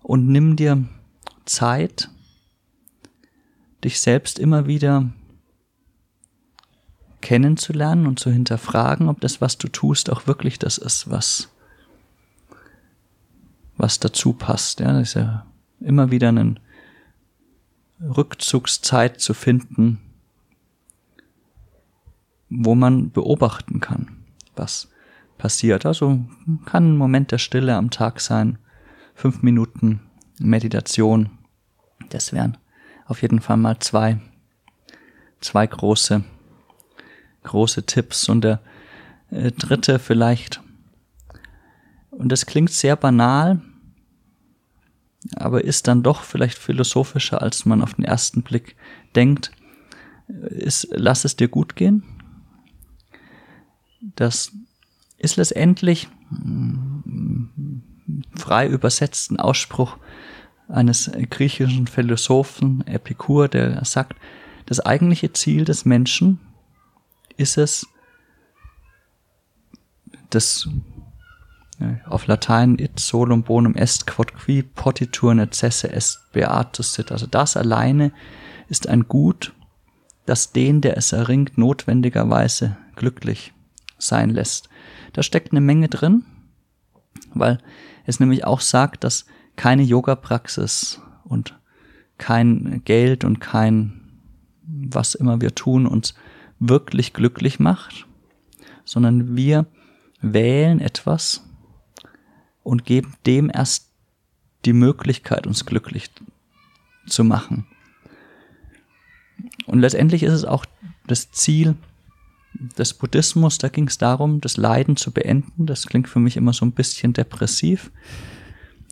und nimm dir Zeit, dich selbst immer wieder kennenzulernen und zu hinterfragen, ob das, was du tust, auch wirklich das ist, was, was dazu passt. Ja, das ist ja immer wieder ein Rückzugszeit zu finden, wo man beobachten kann, was passiert. Also kann ein Moment der Stille am Tag sein, fünf Minuten Meditation. Das wären auf jeden Fall mal zwei, zwei große, große Tipps. Und der äh, dritte vielleicht, und das klingt sehr banal, aber ist dann doch vielleicht philosophischer, als man auf den ersten Blick denkt, ist, lass es dir gut gehen. Das ist letztendlich mm, frei übersetzten Ausspruch eines griechischen Philosophen Epikur, der sagt, das eigentliche Ziel des Menschen ist es, das auf Latein it solum bonum est quod qui potitur necesse est beatus sit. Also das alleine ist ein Gut, das den, der es erringt, notwendigerweise glücklich sein lässt. Da steckt eine Menge drin, weil es nämlich auch sagt, dass keine Yoga-Praxis und kein Geld und kein was immer wir tun uns wirklich glücklich macht, sondern wir wählen etwas, und geben dem erst die Möglichkeit, uns glücklich zu machen. Und letztendlich ist es auch das Ziel des Buddhismus, da ging es darum, das Leiden zu beenden. Das klingt für mich immer so ein bisschen depressiv.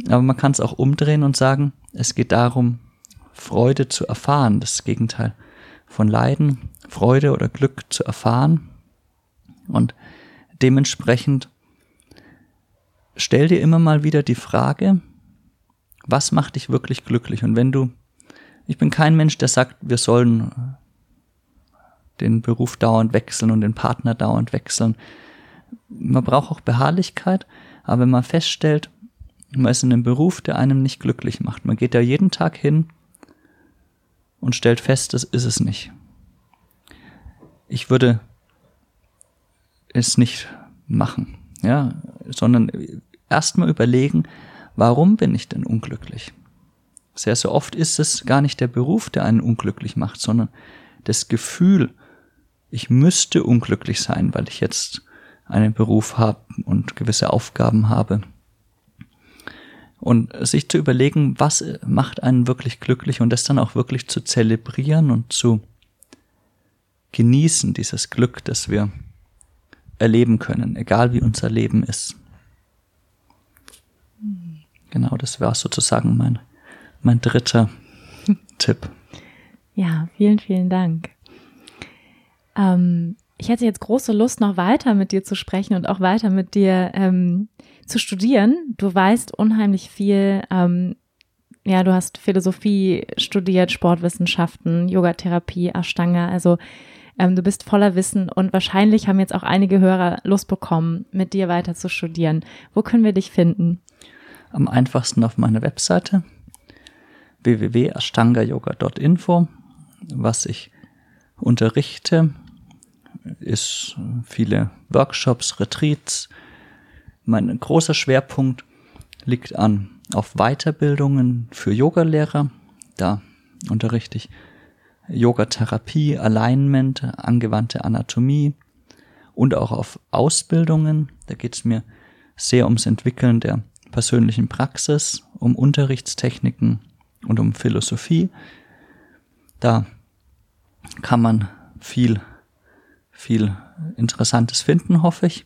Aber man kann es auch umdrehen und sagen, es geht darum, Freude zu erfahren, das Gegenteil von Leiden, Freude oder Glück zu erfahren. Und dementsprechend stell dir immer mal wieder die Frage, was macht dich wirklich glücklich? Und wenn du, ich bin kein Mensch, der sagt, wir sollen den Beruf dauernd wechseln und den Partner dauernd wechseln. Man braucht auch Beharrlichkeit, aber wenn man feststellt, man ist in einem Beruf, der einem nicht glücklich macht. Man geht da jeden Tag hin und stellt fest, das ist es nicht. Ich würde es nicht machen, ja, sondern erstmal überlegen, warum bin ich denn unglücklich? Sehr, sehr oft ist es gar nicht der Beruf, der einen unglücklich macht, sondern das Gefühl, ich müsste unglücklich sein, weil ich jetzt einen Beruf habe und gewisse Aufgaben habe. Und sich zu überlegen, was macht einen wirklich glücklich und das dann auch wirklich zu zelebrieren und zu genießen, dieses Glück, das wir erleben können, egal wie unser Leben ist. Genau, das war sozusagen mein, mein dritter Tipp. Ja, vielen, vielen Dank. Ähm, ich hätte jetzt große Lust, noch weiter mit dir zu sprechen und auch weiter mit dir ähm, zu studieren. Du weißt unheimlich viel. Ähm, ja, du hast Philosophie studiert, Sportwissenschaften, Yogatherapie, Ashtanga. Also ähm, du bist voller Wissen und wahrscheinlich haben jetzt auch einige Hörer Lust bekommen, mit dir weiter zu studieren. Wo können wir dich finden? Am einfachsten auf meiner Webseite www.ashtangayoga.info. Was ich unterrichte, ist viele Workshops, Retreats. Mein großer Schwerpunkt liegt an auf Weiterbildungen für Yogalehrer. Da unterrichte ich Yogatherapie, Alignment, angewandte Anatomie und auch auf Ausbildungen. Da geht es mir sehr ums Entwickeln der persönlichen Praxis, um Unterrichtstechniken und um Philosophie. Da kann man viel, viel Interessantes finden, hoffe ich.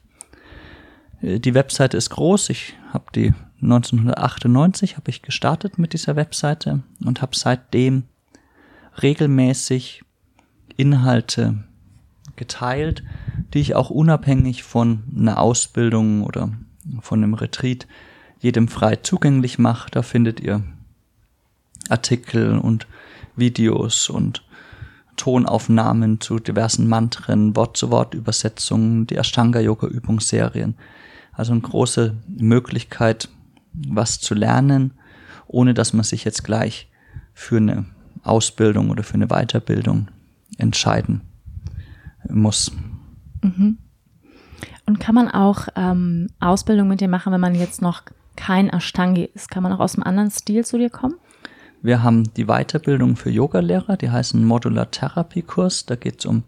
Die Webseite ist groß. Ich habe die 1998 habe ich gestartet mit dieser Webseite und habe seitdem regelmäßig Inhalte geteilt, die ich auch unabhängig von einer Ausbildung oder von einem Retreat jedem frei zugänglich mache. Da findet ihr Artikel und Videos und Tonaufnahmen zu diversen Mantren, Wort-zu-Wort-Übersetzungen, die Ashtanga-Yoga-Übungsserien. Also eine große Möglichkeit, was zu lernen, ohne dass man sich jetzt gleich für eine Ausbildung oder für eine Weiterbildung entscheiden muss. Mhm. Und kann man auch ähm, Ausbildung mit dir machen, wenn man jetzt noch kein Ashtangi ist? Kann man auch aus einem anderen Stil zu dir kommen? Wir haben die Weiterbildung für Yogalehrer, die heißen Modular Therapy Kurs. Da geht es um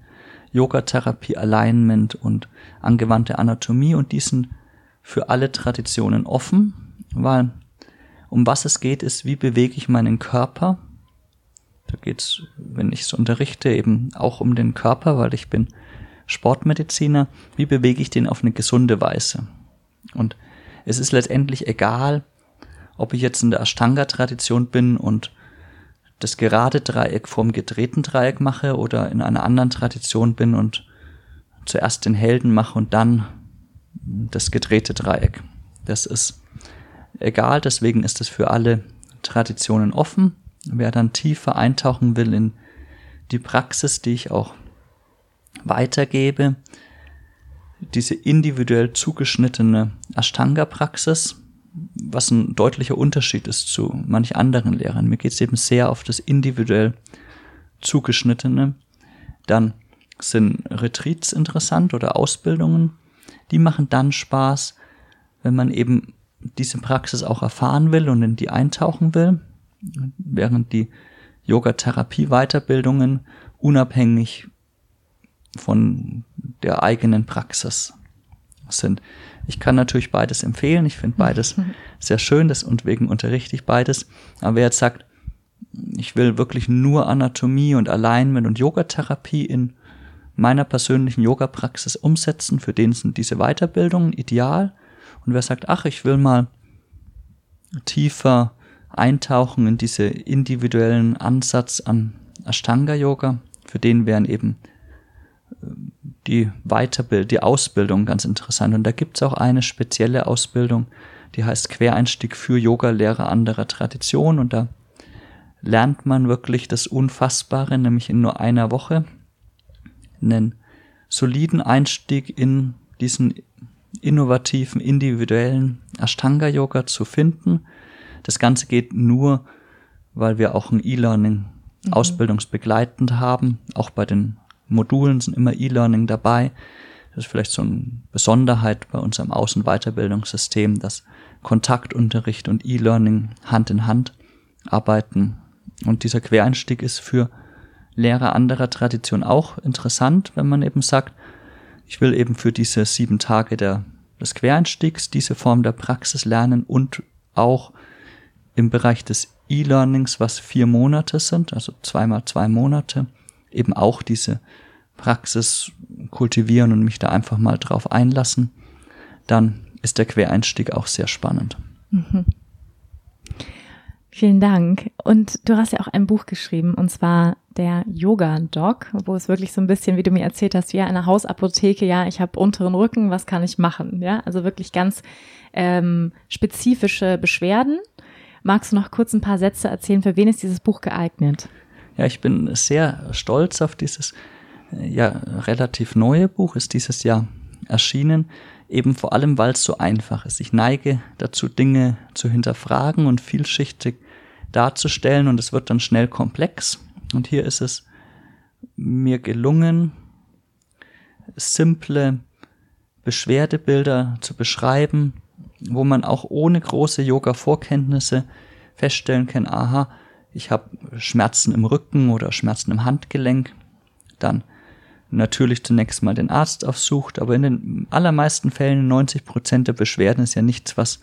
Yogatherapie, Alignment und angewandte Anatomie und die sind für alle Traditionen offen, weil um was es geht, ist, wie bewege ich meinen Körper da geht's, wenn ich es unterrichte, eben auch um den Körper, weil ich bin Sportmediziner. Wie bewege ich den auf eine gesunde Weise? Und es ist letztendlich egal, ob ich jetzt in der Ashtanga-Tradition bin und das gerade Dreieck vorm gedrehten Dreieck mache oder in einer anderen Tradition bin und zuerst den Helden mache und dann das gedrehte Dreieck. Das ist egal, deswegen ist es für alle Traditionen offen. Wer dann tiefer eintauchen will in die Praxis, die ich auch weitergebe, diese individuell zugeschnittene Ashtanga-Praxis, was ein deutlicher Unterschied ist zu manch anderen Lehrern. Mir geht es eben sehr auf das individuell zugeschnittene. Dann sind Retreats interessant oder Ausbildungen. Die machen dann Spaß, wenn man eben diese Praxis auch erfahren will und in die eintauchen will während die Yoga-Therapie-Weiterbildungen unabhängig von der eigenen Praxis sind. Ich kann natürlich beides empfehlen. Ich finde beides sehr schön das, und wegen unterrichte ich beides. Aber wer jetzt sagt, ich will wirklich nur Anatomie und Alignment und Yogatherapie in meiner persönlichen Yoga-Praxis umsetzen, für den sind diese Weiterbildungen ideal. Und wer sagt, ach, ich will mal tiefer eintauchen in diese individuellen Ansatz an Ashtanga Yoga, für den wären eben äh, die Weiterbild, die Ausbildung ganz interessant. Und da gibt's auch eine spezielle Ausbildung, die heißt Quereinstieg für Yoga-Lehrer anderer Tradition. Und da lernt man wirklich das Unfassbare, nämlich in nur einer Woche einen soliden Einstieg in diesen innovativen, individuellen Ashtanga-Yoga zu finden. Das Ganze geht nur, weil wir auch ein E-Learning mhm. ausbildungsbegleitend haben. Auch bei den Modulen sind immer E-Learning dabei. Das ist vielleicht so eine Besonderheit bei unserem Außenweiterbildungssystem, dass Kontaktunterricht und E-Learning Hand in Hand arbeiten. Und dieser Quereinstieg ist für Lehrer anderer Tradition auch interessant, wenn man eben sagt, ich will eben für diese sieben Tage der, des Quereinstiegs diese Form der Praxis lernen und auch im Bereich des E-Learnings, was vier Monate sind, also zweimal zwei Monate, eben auch diese Praxis kultivieren und mich da einfach mal drauf einlassen, dann ist der Quereinstieg auch sehr spannend. Mhm. Vielen Dank. Und du hast ja auch ein Buch geschrieben, und zwar der Yoga-Doc, wo es wirklich so ein bisschen, wie du mir erzählt hast, ja, eine Hausapotheke, ja, ich habe unteren Rücken, was kann ich machen? Ja, also wirklich ganz ähm, spezifische Beschwerden. Magst du noch kurz ein paar Sätze erzählen, für wen ist dieses Buch geeignet? Ja, ich bin sehr stolz auf dieses ja, relativ neue Buch, ist dieses Jahr erschienen, eben vor allem, weil es so einfach ist. Ich neige dazu, Dinge zu hinterfragen und vielschichtig darzustellen und es wird dann schnell komplex. Und hier ist es mir gelungen, simple Beschwerdebilder zu beschreiben, wo man auch ohne große Yoga-Vorkenntnisse feststellen kann, aha, ich habe Schmerzen im Rücken oder Schmerzen im Handgelenk, dann natürlich zunächst mal den Arzt aufsucht, aber in den allermeisten Fällen, 90 Prozent der Beschwerden ist ja nichts, was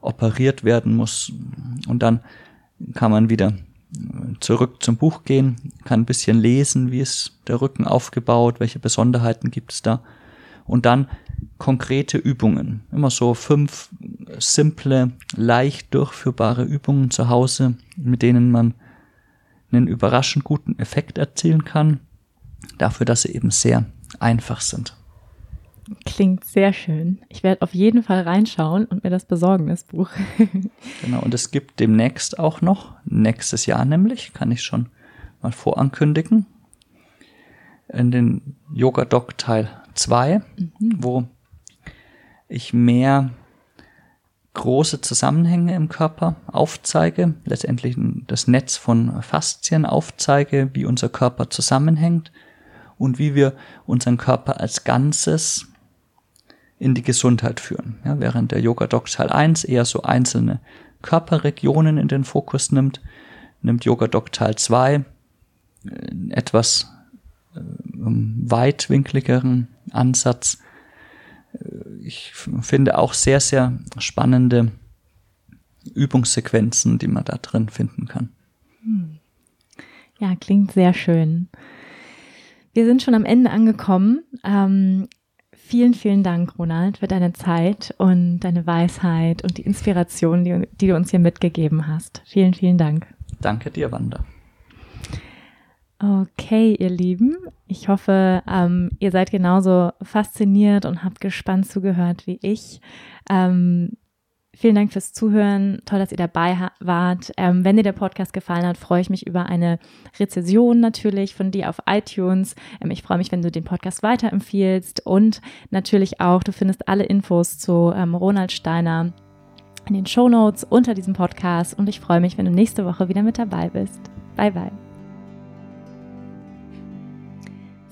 operiert werden muss. Und dann kann man wieder zurück zum Buch gehen, kann ein bisschen lesen, wie ist der Rücken aufgebaut, welche Besonderheiten gibt es da. Und dann konkrete Übungen. Immer so fünf simple, leicht durchführbare Übungen zu Hause, mit denen man einen überraschend guten Effekt erzielen kann dafür, dass sie eben sehr einfach sind. Klingt sehr schön. Ich werde auf jeden Fall reinschauen und mir das besorgen, das Buch. genau, und es gibt demnächst auch noch, nächstes Jahr nämlich, kann ich schon mal vorankündigen, in den Yoga Doc Teil 2, mhm. wo ich mehr große Zusammenhänge im Körper aufzeige, letztendlich das Netz von Faszien aufzeige, wie unser Körper zusammenhängt und wie wir unseren Körper als Ganzes in die Gesundheit führen. Ja, während der Yoga Doc Teil 1 eher so einzelne Körperregionen in den Fokus nimmt, nimmt Yoga Doc Teil 2 äh, etwas äh, weitwinkligeren Ansatz. Äh, ich finde auch sehr, sehr spannende Übungssequenzen, die man da drin finden kann. Hm. Ja, klingt sehr schön. Wir sind schon am Ende angekommen. Ähm, vielen, vielen Dank, Ronald, für deine Zeit und deine Weisheit und die Inspiration, die, die du uns hier mitgegeben hast. Vielen, vielen Dank. Danke dir, Wanda. Okay, ihr Lieben, ich hoffe, ähm, ihr seid genauso fasziniert und habt gespannt zugehört wie ich. Ähm, Vielen Dank fürs Zuhören. Toll, dass ihr dabei wart. Ähm, wenn dir der Podcast gefallen hat, freue ich mich über eine Rezession natürlich von dir auf iTunes. Ähm, ich freue mich, wenn du den Podcast weiterempfiehlst und natürlich auch, du findest alle Infos zu ähm, Ronald Steiner in den Show Notes unter diesem Podcast und ich freue mich, wenn du nächste Woche wieder mit dabei bist. Bye bye.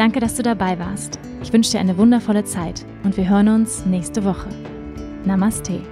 Danke, dass du dabei warst. Ich wünsche dir eine wundervolle Zeit und wir hören uns nächste Woche. Namaste.